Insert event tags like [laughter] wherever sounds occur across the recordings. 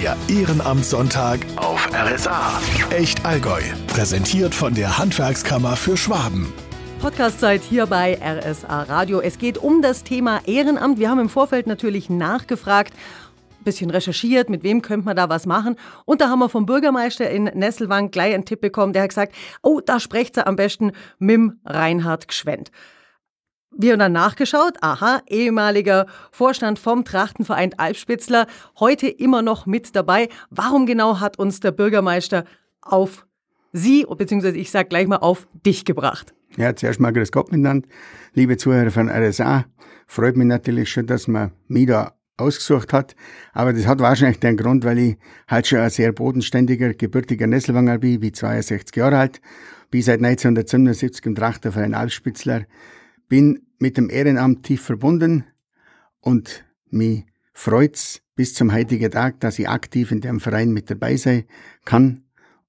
Der Ehrenamtssonntag auf RSA. Echt Allgäu. Präsentiert von der Handwerkskammer für Schwaben. Podcastzeit hier bei RSA Radio. Es geht um das Thema Ehrenamt. Wir haben im Vorfeld natürlich nachgefragt, ein bisschen recherchiert, mit wem könnte man da was machen. Und da haben wir vom Bürgermeister in Nesselwang gleich einen Tipp bekommen, der hat gesagt, oh, da sprecht sie am besten mit Reinhard Gschwend. Wir haben dann nachgeschaut, aha, ehemaliger Vorstand vom Trachtenverein Alpspitzler, heute immer noch mit dabei. Warum genau hat uns der Bürgermeister auf Sie, beziehungsweise ich sage gleich mal auf dich gebracht? Ja, zuerst mal grüß Gott miteinander. Liebe Zuhörer von RSA, freut mich natürlich schon, dass man mich da ausgesucht hat. Aber das hat wahrscheinlich den Grund, weil ich halt schon ein sehr bodenständiger, gebürtiger Nesselwanger bin, bin 62 Jahre alt, bin seit 1977 im Trachtenverein Alpspitzler bin mit dem Ehrenamt tief verbunden und mich freut's bis zum heutigen Tag, dass ich aktiv in dem Verein mit dabei sein kann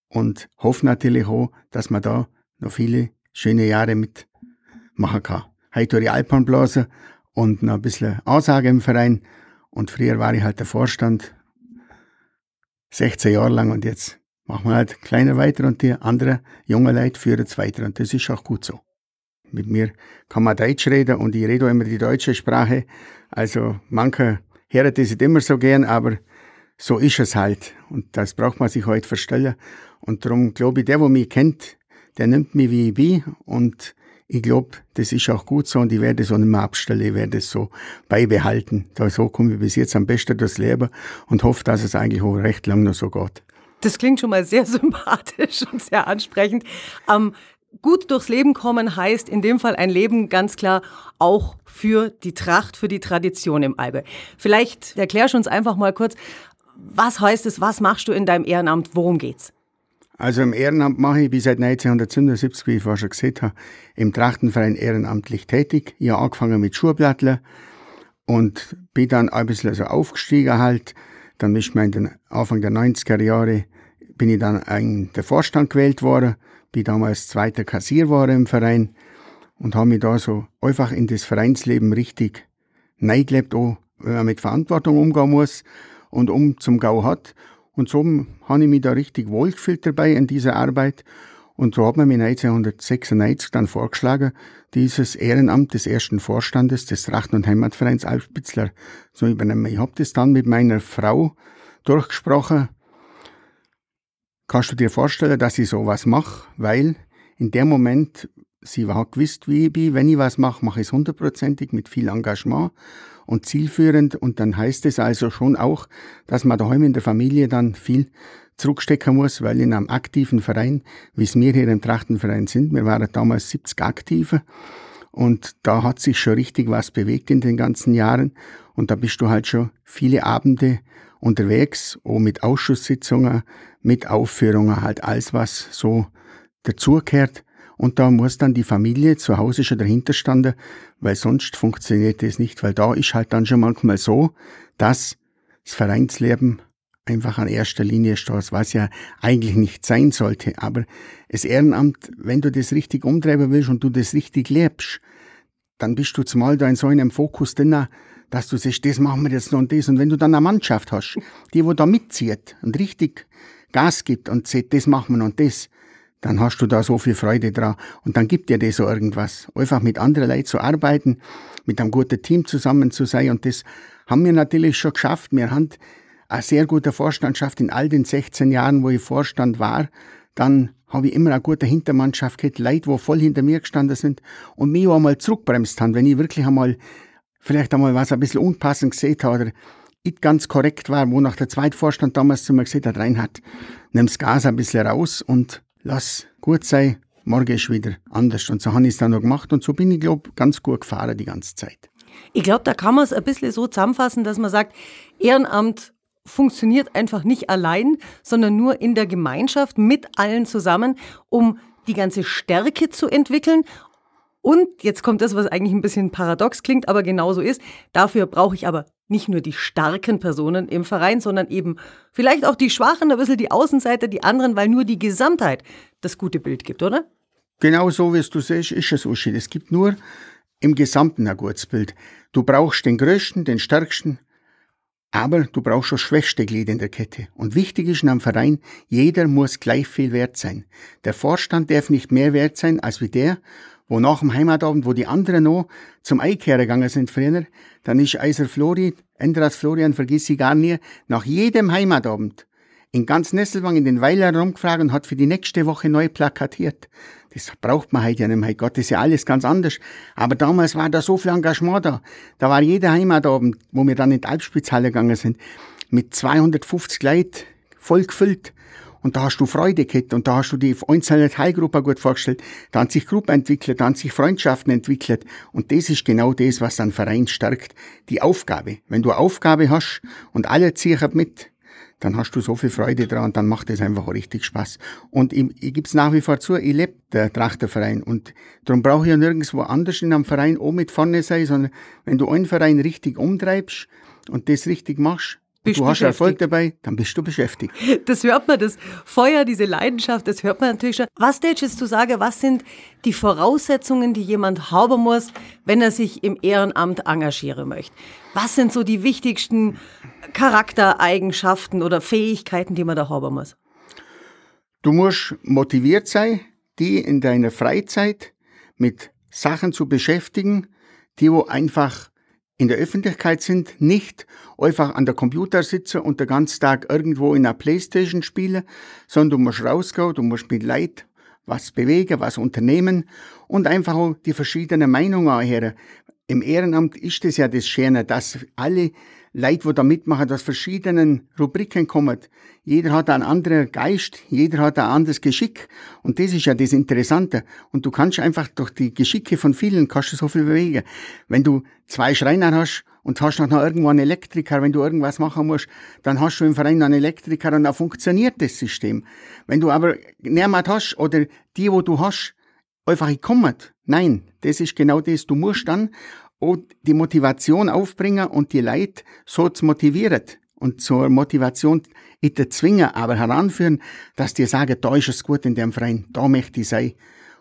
und hoffe natürlich auch, dass man da noch viele schöne Jahre mitmachen kann. Heute tue ich Alpenblasen und noch ein bisschen Ansage im Verein und früher war ich halt der Vorstand 16 Jahre lang und jetzt machen wir halt kleiner weiter und die anderen jungen Leute führen es weiter und das ist auch gut so. Mit mir kann man Deutsch reden und ich rede auch immer die deutsche Sprache. Also manche hören das nicht immer so gern, aber so ist es halt. Und das braucht man sich heute halt verstellen. Und darum glaube ich, der, der mich kennt, der nimmt mich wie ich bin. Und ich glaube, das ist auch gut so und ich werde es auch nicht mehr abstellen, ich werde es so beibehalten. Da so komme ich bis jetzt am besten durchs Leben und hoffe, dass es eigentlich auch recht lang noch so geht. Das klingt schon mal sehr [laughs] sympathisch und sehr ansprechend. Ähm, gut durchs Leben kommen heißt in dem Fall ein Leben ganz klar auch für die Tracht, für die Tradition im Allgäu. Vielleicht erklärst du uns einfach mal kurz, was heißt es, was machst du in deinem Ehrenamt, worum geht's? Also im Ehrenamt mache ich bis seit 1977, wie ich vorher schon gesagt habe, im Trachtenverein ehrenamtlich tätig. Ich habe angefangen mit Schuhblattler und bin dann ein bisschen so aufgestiegen halt. Dann ist mir in den Anfang der 90er Jahre bin ich dann in der Vorstand gewählt worden bin damals zweiter Kassier war im Verein und habe mich da so einfach in das Vereinsleben richtig neigelebt, auch wenn man mit Verantwortung umgehen muss und um zum Gau hat. Und so habe ich mich da richtig wohlgefühlt dabei in dieser Arbeit. Und so hat man mir 1996 dann vorgeschlagen, dieses Ehrenamt des ersten Vorstandes des Trachten- und Heimatvereins Alpspitzler zu übernehmen. Ich habe das dann mit meiner Frau durchgesprochen, Kannst du dir vorstellen, dass ich sowas mache? Weil in dem Moment, sie hat gewusst, wie ich bin. Wenn ich was mache, mache ich es hundertprozentig mit viel Engagement und zielführend. Und dann heißt es also schon auch, dass man daheim in der Familie dann viel zurückstecken muss, weil in einem aktiven Verein, wie es wir hier im Trachtenverein sind, wir waren damals 70 Aktive und da hat sich schon richtig was bewegt in den ganzen Jahren und da bist du halt schon viele Abende unterwegs, auch mit Ausschusssitzungen, mit Aufführungen, halt alles, was so dazugehört. Und da muss dann die Familie zu Hause schon dahinter standen, weil sonst funktioniert das nicht, weil da ist halt dann schon manchmal so, dass das Vereinsleben einfach an erster Linie steht, was ja eigentlich nicht sein sollte. Aber das Ehrenamt, wenn du das richtig umtreiben willst und du das richtig lebst, dann bist du zumal da in so einem Fokus drin, dass du sagst, das machen wir jetzt noch und das. Und wenn du dann eine Mannschaft hast, die wo da mitzieht und richtig Gas gibt und sagt, das machen wir noch und das, dann hast du da so viel Freude dran. Und dann gibt dir das so irgendwas. Einfach mit anderen Leuten zu arbeiten, mit einem guten Team zusammen zu sein. Und das haben wir natürlich schon geschafft. Wir haben eine sehr gute Vorstandschaft in all den 16 Jahren, wo ich Vorstand war. Dann habe ich immer eine gute Hintermannschaft gehabt, Leute, die voll hinter mir gestanden sind und mich auch einmal zurückbremst haben, wenn ich wirklich einmal vielleicht einmal was ein bisschen unpassend gesehen habe oder nicht ganz korrekt war, wo nach der Zweitvorstand damals zu mir gesagt hat, Reinhard, das Gas ein bisschen raus und lass gut sein, morgen ist wieder anders. Und so habe ich es dann noch gemacht und so bin ich, glaube ganz gut gefahren die ganze Zeit. Ich glaube, da kann man es ein bisschen so zusammenfassen, dass man sagt, Ehrenamt funktioniert einfach nicht allein, sondern nur in der Gemeinschaft mit allen zusammen, um die ganze Stärke zu entwickeln und jetzt kommt das, was eigentlich ein bisschen paradox klingt, aber genauso ist. Dafür brauche ich aber nicht nur die starken Personen im Verein, sondern eben vielleicht auch die Schwachen, ein bisschen die Außenseiter, die anderen, weil nur die Gesamtheit das gute Bild gibt, oder? Genau so, wie du siehst, ist es, Uschi. Es gibt nur im Gesamten ein gutes Bild. Du brauchst den Größten, den Stärksten Aber du brauchst das schwächste Glied in der Kette. Und wichtig ist in einem Verein, jeder muss gleich viel wert sein. Der Vorstand darf nicht mehr wert sein als wie der, wo nach dem Heimatabend, wo die anderen noch zum Eikehren gegangen sind früher, dann ist Eiser Flori, Endras Florian, vergiss ich gar nie, nach jedem Heimatabend in ganz Nesselwang in den Weiler rumgefragt und hat für die nächste Woche neu plakatiert. Das braucht man heute ja nicht mehr. Gott, das ist ja alles ganz anders. Aber damals war da so viel Engagement da. Da war jeder Heimatabend, wo wir dann in die Alpspitzhalle gegangen sind, mit 250 Leuten voll gefüllt. Und da hast du Freude gehabt und da hast du die einzelne Teilgruppe gut vorgestellt. Da haben sich Gruppen entwickelt, da haben sich Freundschaften entwickelt. Und das ist genau das, was dann Verein stärkt. Die Aufgabe. Wenn du eine Aufgabe hast und alle ziehen mit, dann hast du so viel Freude dran und dann macht es einfach richtig Spaß. Und ich, ich gebe es nach wie vor zu, ich lebe der Trachterverein und darum brauche ich ja nirgendwo anders in einem Verein auch mit vorne sein, sondern wenn du einen Verein richtig umtreibst und das richtig machst, du hast Erfolg dabei, dann bist du beschäftigt. [laughs] Das hört man, das Feuer, diese Leidenschaft, das hört man natürlich schon. Was tätest jetzt du sagen, was sind die Voraussetzungen, die jemand haben muss, wenn er sich im Ehrenamt engagieren möchte? Was sind so die wichtigsten Charaktereigenschaften oder Fähigkeiten, die man da haben muss? Du musst motiviert sein, die in deiner Freizeit mit Sachen zu beschäftigen, die wo einfach in der Öffentlichkeit sind, nicht einfach an der Computer sitzen und den ganzen Tag irgendwo in einer Playstation spielen, sondern du musst rausgehen, du musst mit Leid was bewegen, was unternehmen und einfach auch die verschiedenen Meinungen anhören. Im Ehrenamt ist es ja das Schöne, dass alle Leute, die da mitmachen, aus verschiedenen Rubriken kommen. Jeder hat einen anderen Geist, jeder hat ein anderes Geschick. Und das ist ja das Interessante. Und du kannst einfach durch die Geschicke von vielen kannst du so viel bewegen. Wenn du zwei Schreiner hast und hast noch irgendwo einen Elektriker, wenn du irgendwas machen musst, dann hast du im Verein einen Elektriker und dann funktioniert das System. Wenn du aber niemand hast oder die, wo du hast, einfach kommen. Nein, das ist genau das. Du musst dann auch die Motivation aufbringen und die Leute so zu motivieren und zur Motivation nicht zwingen, aber heranführen, dass die sagen, da ist es gut in dem Verein, da möchte ich sein.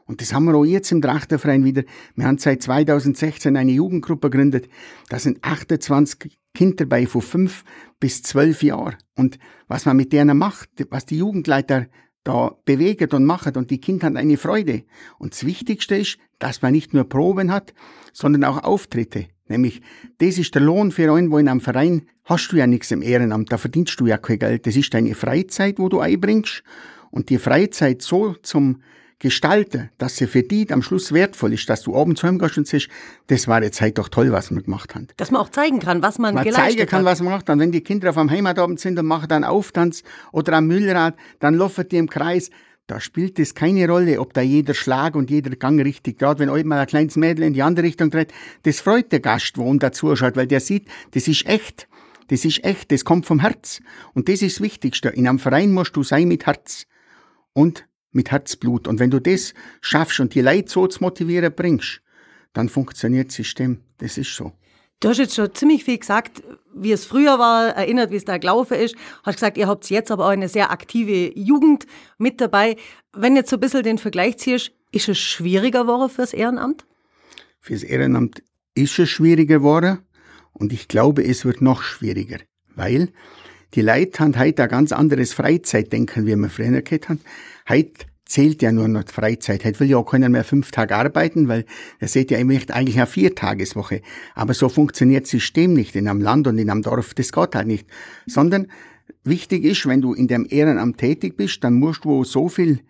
Und das haben wir auch jetzt im Trachterverein wieder. Wir haben seit 2016 eine Jugendgruppe gegründet. Da sind 28 Kinder dabei von 5 bis 12 Jahren. Und was man mit denen macht, was die Jugendleiter da bewegt und macht und die Kinder haben eine Freude. Und das Wichtigste ist, dass man nicht nur Proben hat, sondern auch Auftritte. Nämlich, das ist der Lohn für einen, wo in einem Verein hast du ja nichts im Ehrenamt, da verdienst du ja kein Geld. Das ist deine Freizeit, wo du einbringst. Und die Freizeit so zum gestalten, dass sie für die am Schluss wertvoll ist, dass du abends heimgehst und siehst, das war jetzt halt doch toll, was wir gemacht haben. Dass man auch zeigen kann, was man, man geleistet zeigen kann, hat. was man macht. Und wenn die Kinder auf einem Heimatabend sind und machen dann Auftanz oder am Müllrad, dann laufen die im Kreis. Da spielt es keine Rolle, ob da jeder Schlag und jeder Gang richtig geht. Wenn einmal ein kleines Mädel in die andere Richtung dreht, das freut der Gast, wo ihm dazu schaut, weil der sieht, das ist echt. Das ist echt, das kommt vom Herz. Und das ist das Wichtigste. In einem Verein musst du sein mit Herz. Und mit Herzblut. Und wenn du das schaffst und die Leute so zu motivieren bringst, dann funktioniert das System. Das ist so. Du hast jetzt schon ziemlich viel gesagt, wie es früher war, erinnert, wie es da gelaufen ist. Hast gesagt, ihr habt jetzt aber auch eine sehr aktive Jugend mit dabei. Wenn jetzt so ein bisschen den Vergleich ziehst, ist es schwieriger geworden fürs Ehrenamt? Fürs Ehrenamt ist es schwieriger geworden und ich glaube, es wird noch schwieriger, weil die Leute haben heute ein ganz anderes Freizeitdenken, wie wir früher gehabt haben. Heute zählt ja nur noch die Freizeit. Heute will ja auch keiner mehr fünf Tage arbeiten, weil er sieht ja eigentlich eine Viertageswoche. Aber so funktioniert das System nicht in einem Land und in einem Dorf. Das geht halt nicht. Sondern wichtig ist, wenn du in dem Ehrenamt tätig bist, dann musst du so viel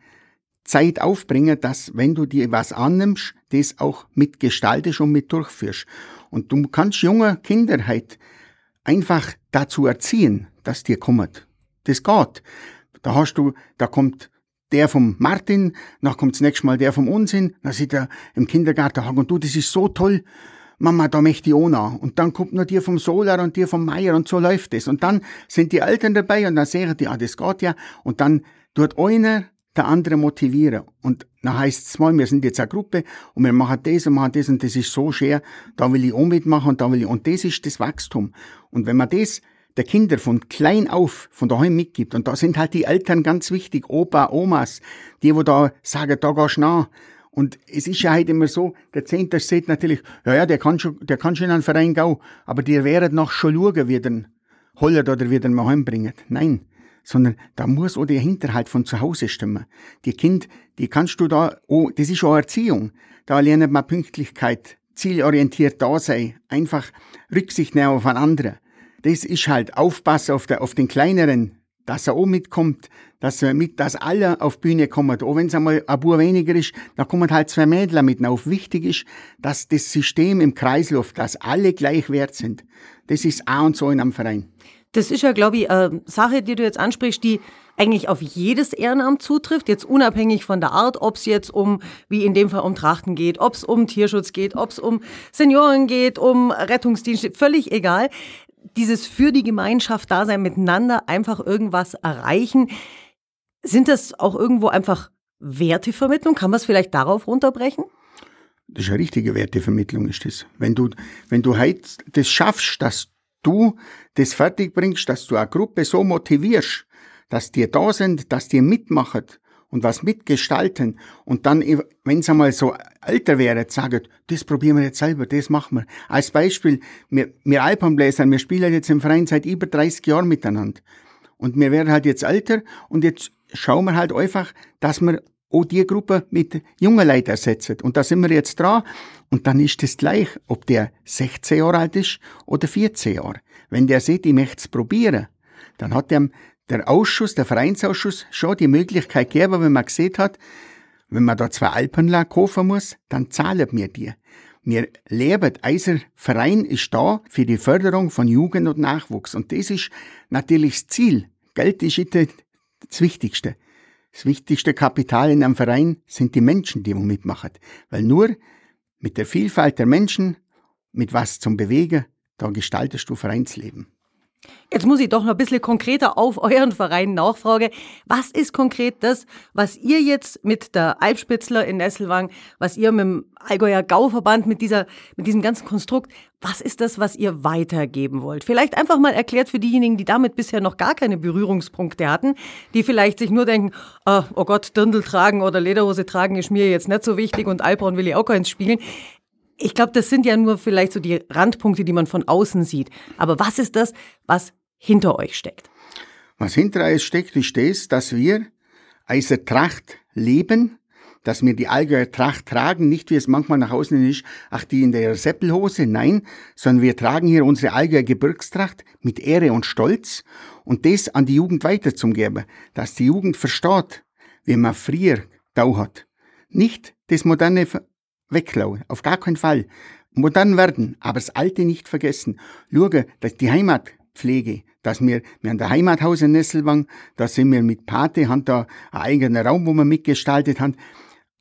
Zeit aufbringen, dass wenn du dir was annimmst, das auch mitgestaltest und mit durchführst. Und du kannst junge Kinder halt einfach dazu erziehen, dass dir kommt. Das geht. Da hast du, da kommt der vom Martin, kommt das nächste Mal der vom Unsinn, dann sieht er im Kindergarten, und du, das ist so toll, Mama, da möchte ich auch noch. Und dann kommt noch dir vom Solar und dir vom Meier und so läuft es. Und dann sind die Eltern dabei und dann sehen die, ah, das geht ja. Und dann tut einer der andere motivieren. Und dann heißt es mal, wir sind jetzt eine Gruppe und wir machen das und machen das und das ist so schwer, da will ich auch mitmachen und da will ich, und das ist das Wachstum. Und wenn man das der Kinder von klein auf, von daheim mitgibt. Und da sind halt die Eltern ganz wichtig, Opa, Omas, die, wo da sagen, da gehst du nach. Und es ist ja heute immer so, der Zehnter sieht natürlich, ja, ja, der kann schon, der kann schon in einen Verein gehen, aber die werden noch schon schauen, wie dann holt oder wieder mal heimbringt. Nein, sondern da muss auch der Hinterhalt von zu Hause stimmen. Die Kind, die kannst du da, oh, das ist auch Erziehung. Da lernt man Pünktlichkeit, zielorientiert da sein, einfach Rücksicht nehmen auf einen anderen. Das ist halt Aufpassen auf, der, auf den Kleineren, dass er auch mitkommt, dass er mit, dass alle auf die Bühne kommen. Auch wenn es einmal ein Bub weniger ist, da kommen halt zwei Mädchen mit auf. Wichtig ist, dass das System im Kreislauf, dass alle gleich wert sind. Das ist A und so in einem Verein. Das ist ja, glaube ich, eine Sache, die du jetzt ansprichst, die eigentlich auf jedes Ehrenamt zutrifft, jetzt unabhängig von der Art, ob es jetzt um, wie in dem Fall um Trachten geht, ob es um Tierschutz geht, ob es um Senioren geht, um Rettungsdienste, völlig egal dieses für die Gemeinschaft da sein, miteinander einfach irgendwas erreichen. Sind das auch irgendwo einfach Wertevermittlung? Kann man es vielleicht darauf runterbrechen? Das ist eine richtige Wertevermittlung, ist das. Wenn du, wenn du halt das schaffst, dass du das fertig bringst, dass du eine Gruppe so motivierst, dass die da sind, dass die mitmachen und was mitgestalten und dann, wenn es einmal so älter wäre, sagen, das probieren wir jetzt selber, das machen wir. Als Beispiel, wir, wir Alpenbläser, wir spielen jetzt im Verein seit über 30 Jahren miteinander. Und wir werden halt jetzt älter und jetzt schauen wir halt einfach, dass wir auch die Gruppe mit jungen Leuten ersetzen. Und da sind wir jetzt dran. Und dann ist es gleich, ob der 16 Jahre alt ist oder 14 Jahre. Wenn der sieht, ich möchte es probieren, dann hat der der Ausschuss, der Vereinsausschuss, schon die Möglichkeit gegeben, wenn man gesehen hat, wenn man da zwei Alpenler kaufen muss, dann zahlen wir die. Wir leben, unser Verein ist da für die Förderung von Jugend und Nachwuchs. Und das ist natürlich das Ziel. Geld ist das Wichtigste. Das wichtigste Kapital in einem Verein sind die Menschen, die mitmachen. Weil nur mit der Vielfalt der Menschen, mit was zum Bewegen, da gestaltest du Vereinsleben. Jetzt muss ich doch noch ein bisschen konkreter auf euren Verein nachfragen. Was ist konkret das, was ihr jetzt mit der Alpspitzler in Nesselwang, was ihr mit dem Allgäuer Gauverband, mit dieser, mit diesem ganzen Konstrukt, was ist das, was ihr weitergeben wollt? Vielleicht einfach mal erklärt für diejenigen, die damit bisher noch gar keine Berührungspunkte hatten, die vielleicht sich nur denken, oh, oh Gott, Dirndl tragen oder Lederhose tragen ist mir jetzt nicht so wichtig und Alphorn will ich auch keins spielen. Ich glaube, das sind ja nur vielleicht so die Randpunkte, die man von außen sieht. Aber was ist das, was hinter euch steckt? Was hinter euch steckt, ist das, dass wir eine Tracht leben, dass wir die Allgäuer Tracht tragen, nicht wie es manchmal nach außen ist, ach die in der Seppelhose, nein, sondern wir tragen hier unsere Allgäuer Gebirgstracht mit Ehre und Stolz und das an die Jugend weiterzugeben, dass die Jugend versteht, wie man früher da hat. Nicht das moderne wegklauen. Auf gar keinen Fall. Modern werden, aber das Alte nicht vergessen. Schauen, dass die Heimatpflege, dass wir, wir haben ein Heimathaus in Nesselwang, da sind wir mit Pate, haben da einen eigenen Raum, wo wir mitgestaltet haben.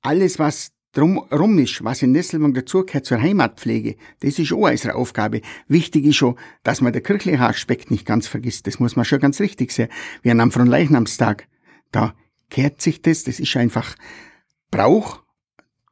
Alles, was drumherum ist, was in Nesselwang dazugehört zur Heimatpflege, das ist auch unsere Aufgabe. Wichtig ist schon, dass man den kirchlichen Aspekt nicht ganz vergisst. Das muss man schon ganz richtig sehen. Wir haben am Fronleichnamstag, da kehrt sich das, das ist einfach Brauch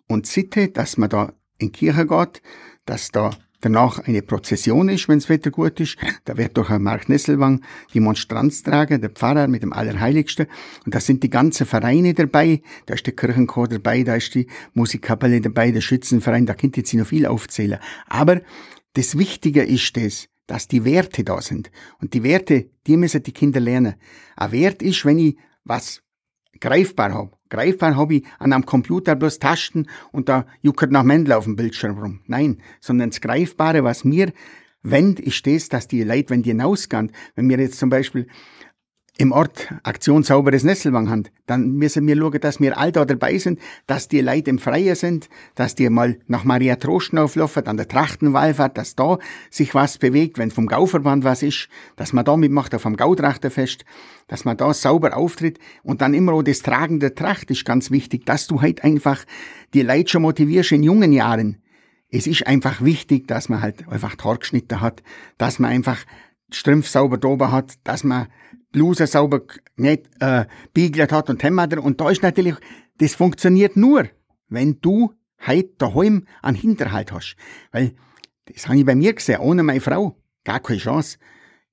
und Sitte, dass man da in die Kirche geht, dass da danach eine Prozession ist, wenn das Wetter gut ist. Da wird durch Mark Nesselwang die Monstranz tragen, der Pfarrer mit dem Allerheiligsten. Und da sind die ganzen Vereine dabei. Da ist der Kirchenchor dabei, da ist die Musikkapelle dabei, der Schützenverein, da könnt ihr jetzt noch viel aufzählen. Aber das Wichtige ist das, dass die Werte da sind. Und die Werte, die müssen die Kinder lernen. Ein Wert ist, wenn ich was greifbar habe. Greifbar ich an einem Computer bloß Tasten und da juckert nach Mändel auf dem Bildschirm rum. Nein, sondern das Greifbare, was mir wendet, ist das, dass die Leute, wenn die hinausgehen, wenn wir jetzt zum Beispiel im Ort Aktion Sauberes Nesselwang haben, dann müssen wir schauen, dass wir all da dabei sind, dass die Leute im Freien sind, dass die mal nach Maria Trosten auflaufen, an der Trachtenwallfahrt, dass da sich was bewegt, wenn vom Gauverband was ist, dass man da mitmacht auf dem Gautrachterfest, dass man da sauber auftritt und dann immer auch das Tragen der Tracht ist ganz wichtig, dass du halt einfach die Leute schon motivierst in jungen Jahren. Es ist einfach wichtig, dass man halt einfach Torgeschnitte hat, dass man einfach Strümpf sauber drüber hat, dass man Bluse sauber nicht äh, biegelt hat und Hemd Und da ist natürlich, das funktioniert nur, wenn du heute daheim einen Hinterhalt hast. Weil, das habe ich bei mir gesehen, ohne meine Frau, gar keine Chance.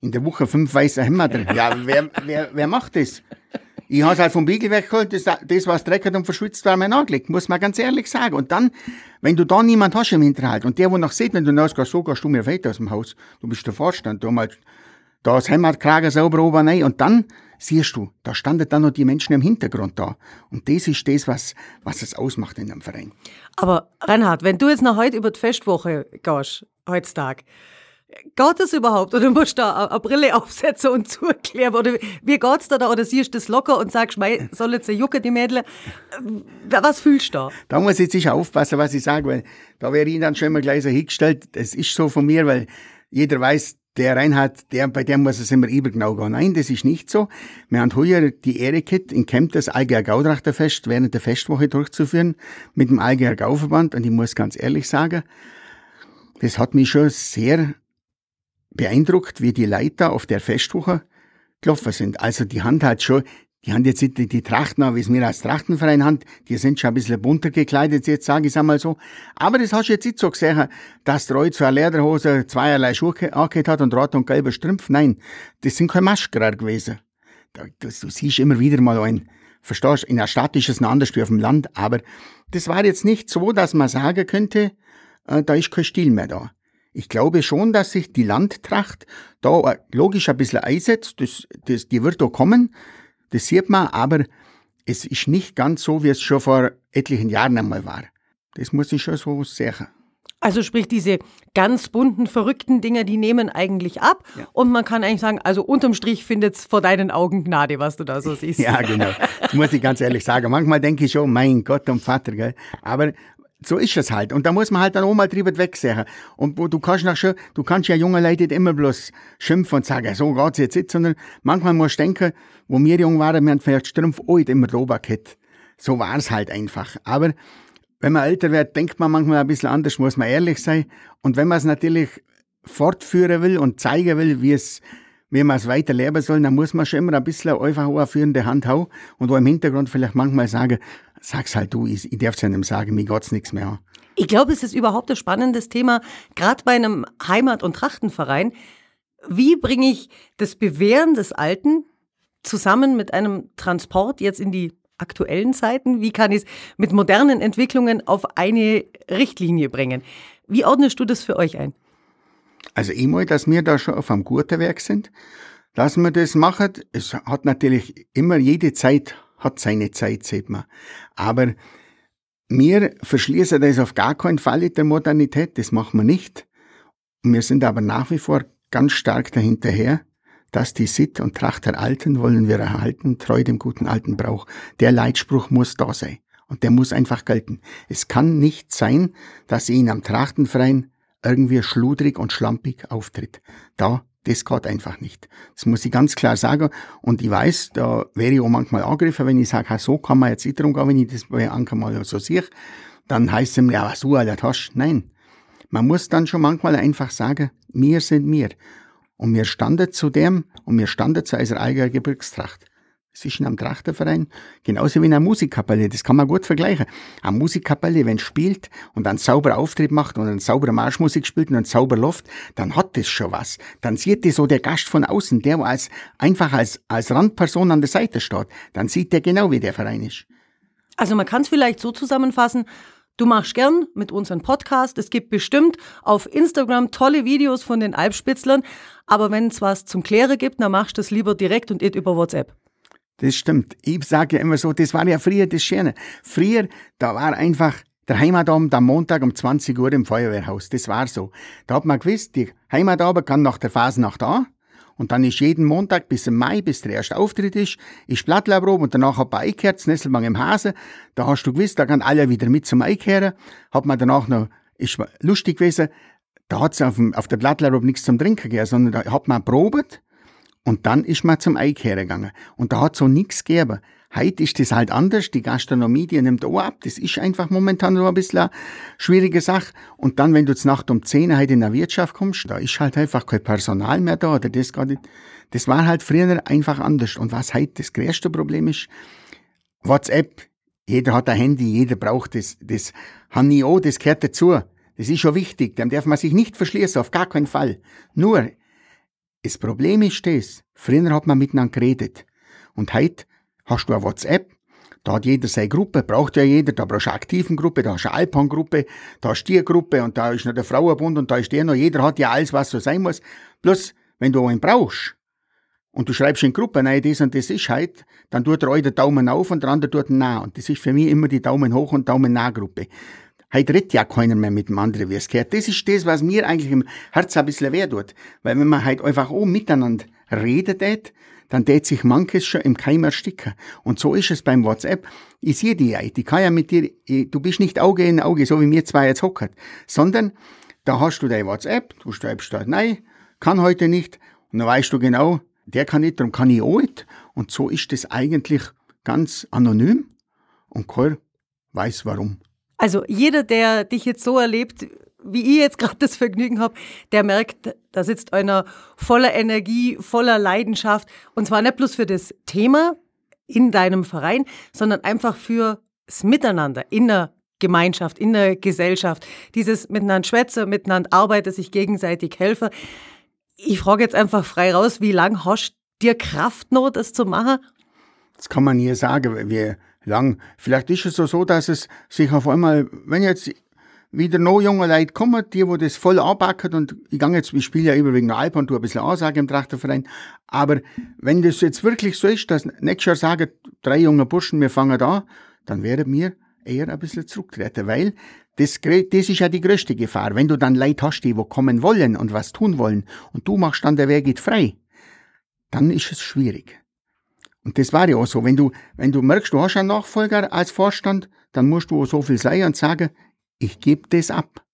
In der Woche fünf weiße Hemder. Ja, wer, wer, wer macht das? Ich habe es halt vom Biegel weggeholt, das, das was dreckert und verschwitzt war, mein angelegt, muss man ganz ehrlich sagen. Und dann, wenn du da niemand hast im Hinterhalt und der, wo noch sieht, wenn du rausgehst, so gehst du mir weiter aus dem Haus, du bist der Vorstand, du mal da das Heimatkrager sauber oben rein und dann siehst du, da standen dann noch die Menschen im Hintergrund da. Und das ist das, was, was es ausmacht in einem Verein. Aber Reinhard, wenn du jetzt noch heute über die Festwoche gehst, heutzutage, Geht das überhaupt? Oder musst du da eine Brille aufsetzen und [laughs] zuklären? Oder wie geht's da da? Oder siehst du das locker und sagst, mei, soll jetzt jucken, die Mädel? Was fühlst du da? Da muss ich sicher aufpassen, was ich sage, weil da wäre ich dann schon immer gleich so hingestellt. Das ist so von mir, weil jeder weiß, der Reinhard, der, bei dem muss es immer übergenau gehen. Nein, das ist nicht so. Wir haben heuer die Ehre gehabt, in Kempten das Allgäuer Gautrachterfest während der Festwoche durchzuführen mit dem Allgäuer Gauverband. Und ich muss ganz ehrlich sagen, das hat mich schon sehr beeindruckt, wie die Leiter auf der Festwoche gelaufen sind. Also die Hand hat schon, die haben jetzt die, die Trachten, wie es mir als Trachtenverein haben, die sind schon ein bisschen bunter gekleidet, jetzt sage ich es einmal so. Aber das hast du jetzt nicht so gesehen, dass der Reut so eine Lederhose, zweierlei Schuhe angehört hat und rot und gelber Strümpf. Nein, das sind keine Maschkerer gewesen. Du, du siehst immer wieder mal ein, verstehst, in der Stadt ist es anders wie auf dem Land, aber das war jetzt nicht so, dass man sagen könnte, äh, da ist kein Stil mehr da. Ich glaube schon, dass sich die Landtracht da logisch ein bisschen einsetzt. Das, das, die wird da kommen. Das sieht man, aber es ist nicht ganz so, wie es schon vor etlichen Jahren einmal war. Das muss ich schon so sagen. Also sprich, diese ganz bunten, verrückten Dinger, die nehmen eigentlich ab. Ja. Und man kann eigentlich sagen, also unterm Strich findet es vor deinen Augen Gnade, was du da so siehst. Ja, genau. Das muss ich ganz ehrlich sagen. Manchmal denke ich schon, mein Gott und Vater, gell. Aber so ist es halt. Und da muss man halt dann auch mal drüber wegsehen. Und du kannst nach du kannst ja junge Leute nicht immer bloß schimpfen und sagen, so geht's jetzt nicht, sondern manchmal musst du denken, wo wir jung waren, wir haben vielleicht Strumpf auch nicht immer drüber gehabt. So war's halt einfach. Aber wenn man älter wird, denkt man manchmal ein bisschen anders, muss man ehrlich sein. Und wenn man es natürlich fortführen will und zeigen will, wie es, wie man es weiterleben soll, dann muss man schon immer ein bisschen einfach eine führende Hand haben und wo im Hintergrund vielleicht manchmal sagen, sag's halt du, ich, ich darf es ja nicht sagen, mir geht's nichts mehr. Ich glaube, es ist überhaupt ein spannendes Thema, gerade bei einem Heimat- und Trachtenverein. Wie bringe ich das Bewähren des Alten zusammen mit einem Transport jetzt in die aktuellen Zeiten? Wie kann ich es mit modernen Entwicklungen auf eine Richtlinie bringen? Wie ordnest du das für euch ein? Also ich mal, dass wir da schon auf einem guten Werk sind, dass wir das machen. Es hat natürlich immer jede Zeit hat seine Zeit, sieht man. Aber wir verschließen das auf gar keinen Fall in der Modernität, das machen wir nicht. Wir sind aber nach wie vor ganz stark dahinterher, dass die Sitt und Tracht der Alten wollen wir erhalten, treu dem guten alten Brauch. Der Leitspruch muss da sein. Und der muss einfach gelten. Es kann nicht sein, dass ihn am Trachtenverein irgendwie schludrig und schlampig auftritt. Da das geht einfach nicht. Das muss ich ganz klar sagen. Und ich weiß, da wäre ich auch manchmal angegriffen, wenn ich sage, so kann man jetzt nicht drum gehen, wenn ich das bei Anker mal so sehe. Dann heißt es mir, ja, was du alles hast. Nein. Man muss dann schon manchmal einfach sagen, wir sind wir. Und wir standen zu dem, und wir standen zu unserer eigenen Gebirgstracht. Ist in einem Trachterverein genauso wie in einer Musikkapelle. Das kann man gut vergleichen. Eine Musikkapelle, wenn spielt und einen sauberen Auftritt macht und eine saubere Marschmusik spielt und einen sauber Luft, dann hat das schon was. Dann sieht das so der Gast von außen, der als, einfach als, als Randperson an der Seite steht. Dann sieht der genau, wie der Verein ist. Also man kann es vielleicht so zusammenfassen, Du machst gern mit uns einen Podcast. Es gibt bestimmt auf Instagram tolle Videos von den Alpspitzlern. Aber wenn es was zum Klären gibt, dann machst du es lieber direkt und nicht über WhatsApp. Das stimmt. Ich sage ja immer so, das war ja früher das Schöne. Früher, da war einfach der Heimatabend am Montag um 20 Uhr im Feuerwehrhaus. Das war so. Da hat man gewusst, die Heimatabend kann nach der Phase nach da. Und dann ist jeden Montag bis im Mai, bis der erste Auftritt ist, ist Blattlaubrob und danach hat man eingekehrt, Nesselbang im Hase. Da hast du gewusst, da kann alle wieder mit zum Einkehren. Hat man danach noch, ist lustig gewesen, da hat es auf, auf der Blattlaubrob nichts zum Trinken gegeben, sondern da hat man probiert und dann ist man zum Einkehren gegangen. Und da hat so nichts gegeben. Heute ist das halt anders. Die Gastronomie, die nimmt auch ab. Das ist einfach momentan so ein bisschen eine schwierige Sache. Und dann, wenn du jetzt Nacht um 10 heute in der Wirtschaft kommst, da ist halt einfach kein Personal mehr da oder das gar nicht. Das war halt früher einfach anders. Und was heute das größte Problem ist, WhatsApp. Jeder hat ein Handy, jeder braucht das. Das habe auch, das gehört dazu. Das ist schon wichtig. Dem darf man sich nicht verschließen, auf gar keinen Fall. Nur, das Problem ist das, früher hat man miteinander geredet. Und heute hast du eine WhatsApp, da hat jeder seine Gruppe, braucht ja jeder, da brauchst du eine aktiven Gruppe, da hast du eine Alpan-Gruppe, da hast du die Gruppe und da ist noch der Frauenbund und da ist der noch, jeder hat ja alles, was so sein muss. Plus, wenn du einen brauchst, und du schreibst in Gruppe, nein, das und das ist halt, dann tut der eine den Daumen auf und der andere tut den nah. Und das ist für mich immer die Daumen hoch und Daumen nah Gruppe. Heute redet ja keiner mehr mit dem anderen, wie es gehört. Das ist das, was mir eigentlich im Herz ein bisschen weh tut. Weil wenn man halt einfach auch miteinander redet, dann tät sich manches schon im Keim ersticken. Und so ist es beim WhatsApp. Ich sehe die ja, die kann ja mit dir, du bist nicht Auge in Auge, so wie wir zwei jetzt hocken, sondern da hast du dein WhatsApp, du schreibst dort, nein, kann heute nicht, und dann weißt du genau, der kann nicht, darum kann ich auch nicht. Und so ist das eigentlich ganz anonym und keiner weiß warum. Also jeder, der dich jetzt so erlebt, wie ich jetzt gerade das Vergnügen habe, der merkt, da sitzt einer voller Energie, voller Leidenschaft. Und zwar nicht bloß für das Thema in deinem Verein, sondern einfach für das Miteinander in der Gemeinschaft, in der Gesellschaft. Dieses miteinander schwätze, miteinander arbeite, sich gegenseitig helfe. Ich frage jetzt einfach frei raus, wie lange hast dir Kraft noch, das zu machen? Das kann man nie sagen, wie lang. Vielleicht ist es so, so, dass es sich auf einmal, wenn jetzt wieder noch junge Leute kommen, die, wo das voll anpacken und ich gehe jetzt, ich spiele ja überwiegend noch Alp und tue ein bisschen Ansage im Trachterverein, aber wenn das jetzt wirklich so ist, dass nächstes Jahr sagen, drei junge Burschen, wir fangen da, dann werden wir eher ein bisschen zurücktreten, weil das, das ist ja die größte Gefahr. Wenn du dann Leute hast, die wo kommen wollen und was tun wollen und du machst dann, der Weg geht frei, dann ist es schwierig. Und das war ja auch so. Wenn du, wenn du merkst, du hast einen Nachfolger als Vorstand, dann musst du auch so viel sein und sagen, ich gebe das ab.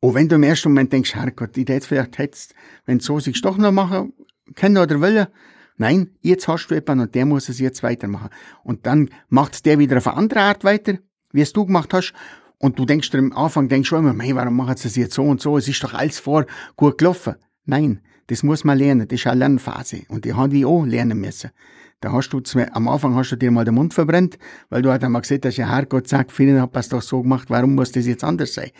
Und wenn du im ersten Moment denkst, Herrgott, ich hätte vielleicht jetzt, wenn so sich doch noch machen können oder wollen, nein, jetzt hast du jemanden und der muss es jetzt weitermachen. Und dann macht der wieder auf eine andere Art weiter, wie es du gemacht hast. Und du denkst am Anfang, denkst du immer, mei, warum machen sie es jetzt so und so? Es ist doch alles vor gut gelaufen. Nein, das muss man lernen. Das ist eine Lernphase. Und die haben wir auch lernen müssen. Da hast du zwei, am Anfang hast du dir mal den Mund verbrennt, weil du halt einmal gesagt hast, ja Herrgott sagt, vielen hat es doch so gemacht, warum muss das jetzt anders sein?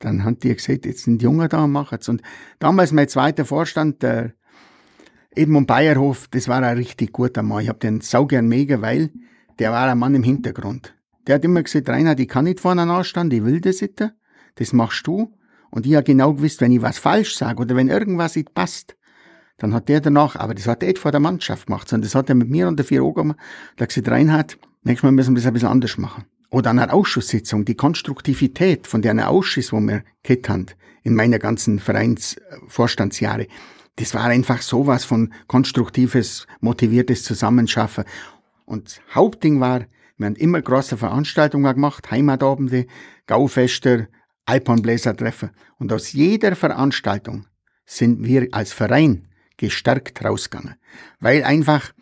Dann haben die gesagt, jetzt sind die Jungen da und machen's. Und damals mein zweiter Vorstand, der Edmund Bayerhof, das war ein richtig guter Mann. Ich hab den saugern mega, weil der war ein Mann im Hintergrund. Der hat immer gesagt, Reinhard, ich kann nicht vorne anstehen, ich will das nicht. Das machst du. Und ich habe genau gewusst, wenn ich was falsch sage oder wenn irgendwas nicht passt, dann hat der danach, aber das hat er nicht vor der Mannschaft gemacht, sondern das hat er mit mir und der vier Ogen, der gesagt, Reinhard, nächstes Mal müssen wir das ein bisschen anders machen. Oder an einer Ausschusssitzung, die Konstruktivität von der Ausschuss, wo wir gehabt haben, in meiner ganzen Vereinsvorstandsjahre, das war einfach sowas von konstruktives, motiviertes Zusammenschaffen. Und das Hauptding war, wir haben immer große Veranstaltungen gemacht, Heimatabende, Gaufester, Alpenbläsertreffen. Und aus jeder Veranstaltung sind wir als Verein gestärkt rausgegangen. Weil einfach,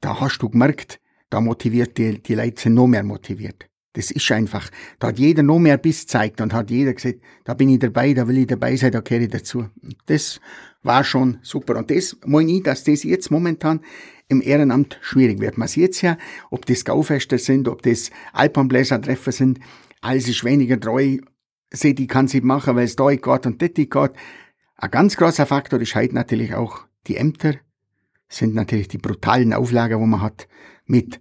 da hast du gemerkt, da motiviert die, die Leute sind noch mehr motiviert. Das ist einfach, da hat jeder noch mehr Biss gezeigt und hat jeder gesagt, da bin ich dabei, da will ich dabei sein, da gehöre ich dazu. Das war schon super. Und das meine ich, dass das jetzt momentan im Ehrenamt schwierig wird. Man sieht ja, ob das Gaufester sind, ob das Alpenbläsertreffer sind, alles ist weniger treu. Die kann sie machen, weil es da geht und dort geht. Ein ganz großer Faktor ist heute natürlich auch die Ämter, sind natürlich die brutalen Auflagen, wo man hat, mit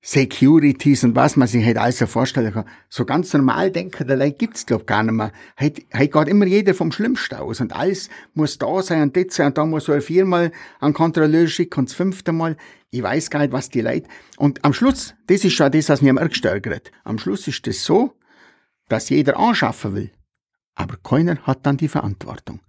Securities und was man sich halt alles so vorstellen kann. So ganz normal denken, der Leute gibt's glaub gar nicht mehr. Heute, heute geht immer jeder vom Schlimmsten aus und alles muss da sein und das sein und da muss so viermal ein Kontrolleur schicken und das fünfte Mal. Ich weiß gar nicht, was die Leute, und am Schluss, das ist schon das, was mir am ärgsten ärgert. Am Schluss ist das so, dass jeder anschaffen will. Aber keiner hat dann die Verantwortung.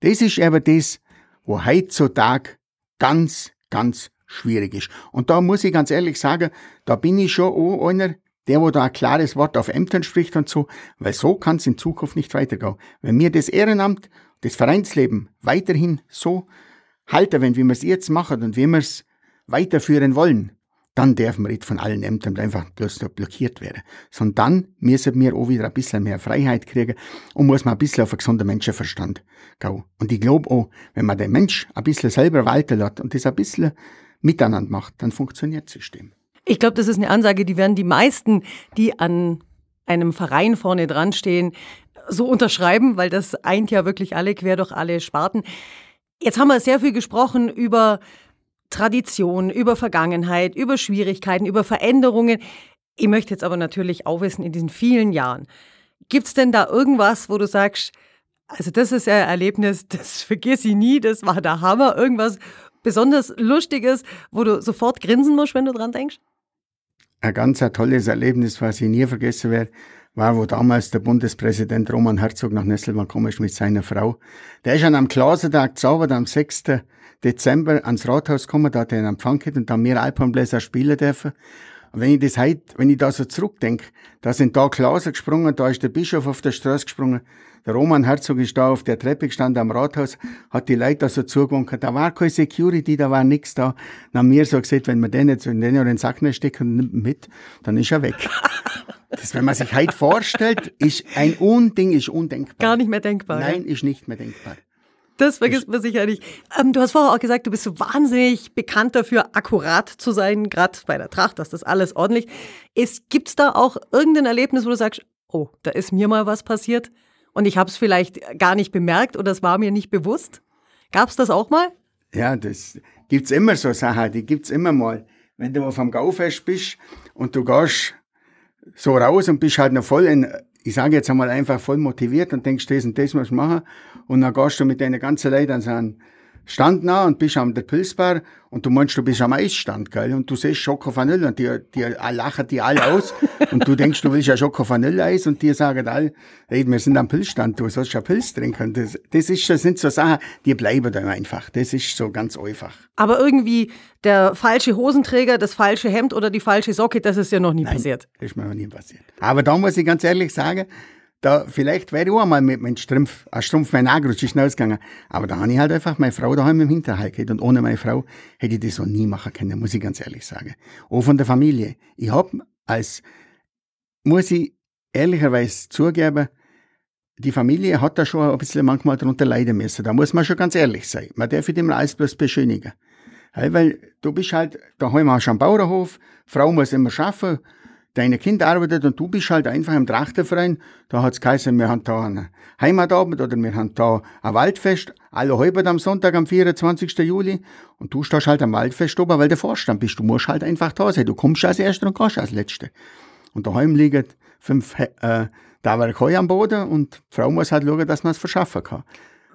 Das ist eben das, wo heutzutage ganz, ganz schwierig ist. Und da muss ich ganz ehrlich sagen, da bin ich schon auch einer, der, wo da ein klares Wort auf Ämtern spricht und so, weil so kann es in Zukunft nicht weitergehen. Wenn wir das Ehrenamt, das Vereinsleben weiterhin so halten, wenn wie wir es jetzt machen und wie wir es weiterführen wollen, dann dürfen wir nicht von allen Ämtern einfach bloß blockiert werden. Sondern dann müssen wir auch wieder ein bisschen mehr Freiheit kriegen und muss man ein bisschen auf einen gesunden Menschenverstand gehen. Und ich glaube auch, wenn man den Mensch ein bisschen selber walten lässt und das ein bisschen miteinander macht, dann funktioniert das System. Ich glaube, das ist eine Ansage, die werden die meisten, die an einem Verein vorne dran stehen, so unterschreiben, weil das eint ja wirklich alle quer durch alle Sparten. Jetzt haben wir sehr viel gesprochen über Tradition, über Vergangenheit, über Schwierigkeiten, über Veränderungen. Ich möchte jetzt aber natürlich auch wissen, in diesen vielen Jahren, gibt es denn da irgendwas, wo du sagst, Also das ist ein Erlebnis, [laughs] das vergiss ich nie, das war der Hammer. Irgendwas besonders Lustiges, wo du sofort grinsen musst, wenn du dran denkst? Ein ganz ein tolles Erlebnis, was ich nie vergessen werde, war, wo damals der Bundespräsident Roman Herzog nach Nesselmann gekommen ist mit seiner Frau. Der ist an einem Klasentag zaubert am 6. Dezember ans Rathaus gekommen, da hat er einen Empfang gehabt und da wir Alpenbläser spielen dürfen. Und wenn ich das heute, wenn ich da so zurückdenke, da sind da Klaser gesprungen, da ist der Bischof auf der Straße gesprungen, der Roman Herzog ist da auf der Treppe gestanden am Rathaus, hat die Leute da so zugewunken. Da war keine Security, da war nichts da. Dann haben wir so gesagt, wenn wir den jetzt in den den Sack nicht stecken nimmt mit, dann ist er weg. Das, wenn man sich heute vorstellt, ist ein Unding, ist undenkbar. Gar nicht mehr denkbar. Nein, ist nicht mehr denkbar. Das vergisst man sicher nicht. Ähm, du hast vorher auch gesagt, du bist so wahnsinnig bekannt dafür, akkurat zu sein, gerade bei der Tracht, dass das alles ordentlich ist. Gibt es da auch irgendein Erlebnis, wo du sagst, oh, da ist mir mal was passiert und ich habe es vielleicht gar nicht bemerkt oder es war mir nicht bewusst? Gab es das auch mal? Ja, das gibt's immer so Sachen, die gibt's immer mal. Wenn du auf dem Gaufest bist und du gehst so raus und bist halt noch voll in ich sage jetzt einmal einfach voll motiviert und denkst, das und das muss ich machen. Und dann gehst du mit deinen ganzen Leuten an so einen Stand nah und bist am der Pilzbar und du meinst, du bist am Eisstand, gell? Und du siehst Schoko Vanille und die, die lachen die alle aus [laughs] und du denkst, du willst ja Schoko Vanille Eis und die sagen alle, hey, wir sind am Pilzstand, du sollst ja Pilz trinken. Das, das ist, das sind so Sachen, die bleiben dann einfach. Das ist so ganz einfach. Aber irgendwie der falsche Hosenträger, das falsche Hemd oder die falsche Socke, das ist ja noch nie Nein, passiert. Das ist mir noch nie passiert. Aber da muss ich ganz ehrlich sagen, da, vielleicht wäre ich auch einmal mit meinem Strumpf, ein Strumpf mein angerutscht, ist ausgegangen. Aber da habe ich halt einfach meine Frau daheim im Hinterhalt gehabt. Und ohne meine Frau hätte ich das so nie machen können, muss ich ganz ehrlich sagen. Auch von der Familie. Ich hab als, muss ich ehrlicherweise zugeben, die Familie hat da schon ein bisschen manchmal darunter leiden müssen. Da muss man schon ganz ehrlich sein. Man darf immer alles bloß beschönigen. Weil du bist halt, daheim hast du einen Bauernhof, Frau muss immer arbeiten, deine Kinder arbeitet und du bist halt einfach im Trachterverein. Da hat's geheißen, wir haben da einen Heimatabend oder wir haben da ein Waldfest, alle halbert am Sonntag am 24. Juli und du stehst halt am Waldfest oben, weil der Vorstand bist. Du musst halt einfach da sein. Du kommst als Erster und gehst als Letzter. Und daheim liegen fünf äh, am Boden und die Frau muss halt schauen, dass man es verschaffen kann.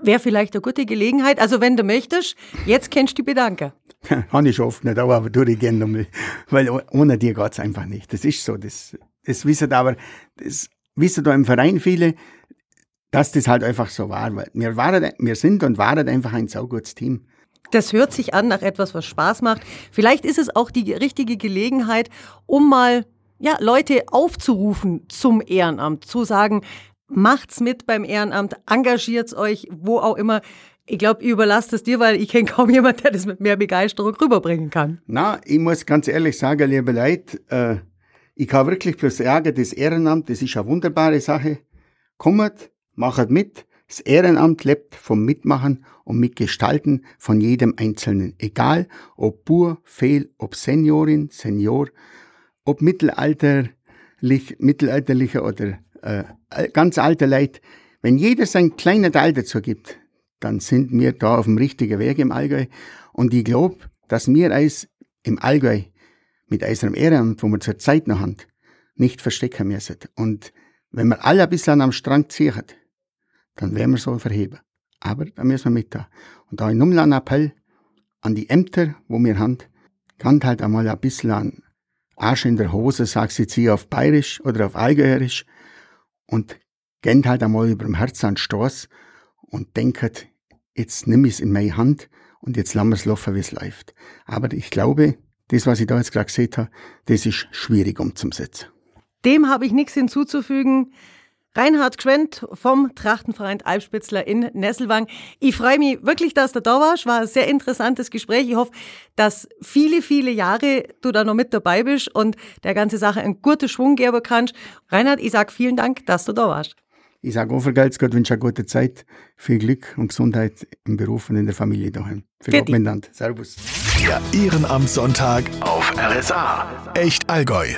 Wäre vielleicht eine gute Gelegenheit. Also wenn du möchtest, jetzt kennst du die bedanken. [laughs] Habe ich oft nicht, aber tue ich gerne. Weil ohne dir geht's einfach nicht. Das ist so. Das, das wissen aber, das wissen da im Verein viele, dass das halt einfach so war. Wir, waren, wir sind und waren einfach ein saugutes Team. Das hört sich an nach etwas, was Spaß macht. Vielleicht ist es auch die richtige Gelegenheit, um mal ja, Leute aufzurufen zum Ehrenamt, zu sagen, macht's mit beim Ehrenamt, engagiert's euch, wo auch immer. Ich glaube, ich überlasse es dir, weil ich kenne kaum jemanden, der das mit mehr Begeisterung rüberbringen kann. Na, ich muss ganz ehrlich sagen, liebe Leute, äh, ich kann wirklich bloß sagen, das Ehrenamt, das ist eine wunderbare Sache. Kommt, macht mit. Das Ehrenamt lebt vom Mitmachen und Mitgestalten von jedem Einzelnen. Egal, ob Bur, Fehl, ob Seniorin, Senior, ob mittelalterlich, mittelalterlicher oder äh, ganz alte Leute. Wenn jeder sein kleiner Teil dazu gibt, dann sind wir da auf dem richtigen Weg im Allgäu. Und ich glaube, dass wir als im Allgäu mit unserem Ehrenamt, wo wir zur Zeit noch haben, nicht verstecken müssen. Und wenn wir alle ein bisschen am Strang ziehen, dann werden wir so verheben. Aber da müssen wir mit da. Und da ein einen Appell an die Ämter, wo wir haben, kann halt einmal ein bisschen an Arsch in der Hose, sagt sie jetzt auf Bayerisch oder auf Allgäuerisch und geht halt einmal über dem Herz an Stoß und denkt, jetzt nimm ich es in meine Hand und jetzt lassen wir es laufen, wie es läuft. Aber ich glaube, das, was ich da jetzt gerade gesehen habe, das ist schwierig umzusetzen. Dem habe ich nichts hinzuzufügen. Reinhard Gschwendt vom Trachtenverein Alpspitzler in Nesselwang. Ich freue mich wirklich, dass du da warst. War ein sehr interessantes Gespräch. Ich hoffe, dass viele, viele Jahre du da noch mit dabei bist und der ganze Sache einen guten Schwung geben kannst. Reinhard, ich sage vielen Dank, dass du da warst. Ich sage auch für Gott, Gott wünsche eine gute Zeit, viel Glück und Gesundheit im Beruf und in der Familie daheim. Für Gott Servus. Der Ehrenamtssonntag auf RSA. Echt Allgäu.